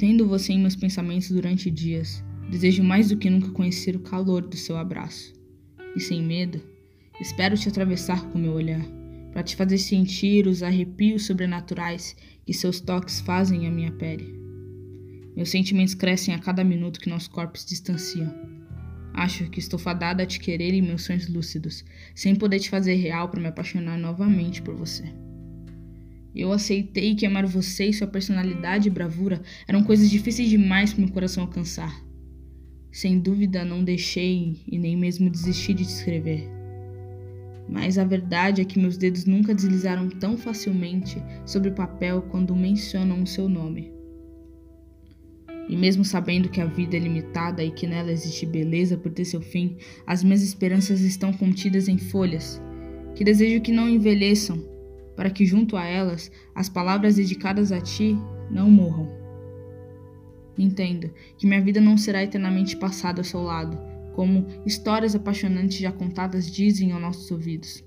Tendo você em meus pensamentos durante dias, desejo mais do que nunca conhecer o calor do seu abraço. E sem medo, espero te atravessar com meu olhar, para te fazer sentir os arrepios sobrenaturais que seus toques fazem à minha pele. Meus sentimentos crescem a cada minuto que nossos corpos distanciam. Acho que estou fadada a te querer em meus sonhos lúcidos, sem poder te fazer real para me apaixonar novamente por você. Eu aceitei que amar você e sua personalidade e bravura eram coisas difíceis demais para meu coração alcançar. Sem dúvida, não deixei e nem mesmo desisti de te escrever. Mas a verdade é que meus dedos nunca deslizaram tão facilmente sobre o papel quando mencionam o seu nome. E mesmo sabendo que a vida é limitada e que nela existe beleza por ter seu fim, as minhas esperanças estão contidas em folhas, que desejo que não envelheçam, para que junto a elas as palavras dedicadas a ti não morram. Entendo que minha vida não será eternamente passada ao seu lado, como histórias apaixonantes já contadas dizem aos nossos ouvidos.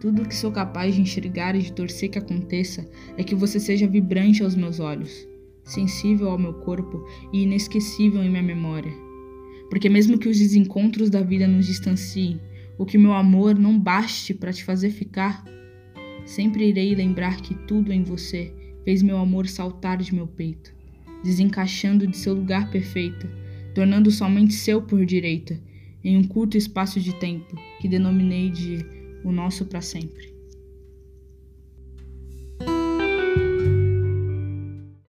Tudo o que sou capaz de enxergar e de torcer que aconteça é que você seja vibrante aos meus olhos sensível ao meu corpo e inesquecível em minha memória. Porque, mesmo que os desencontros da vida nos distanciem, ou que meu amor não baste para te fazer ficar, sempre irei lembrar que tudo em você fez meu amor saltar de meu peito, desencaixando de seu lugar perfeito, tornando somente seu por direito, em um curto espaço de tempo que denominei de o nosso para sempre.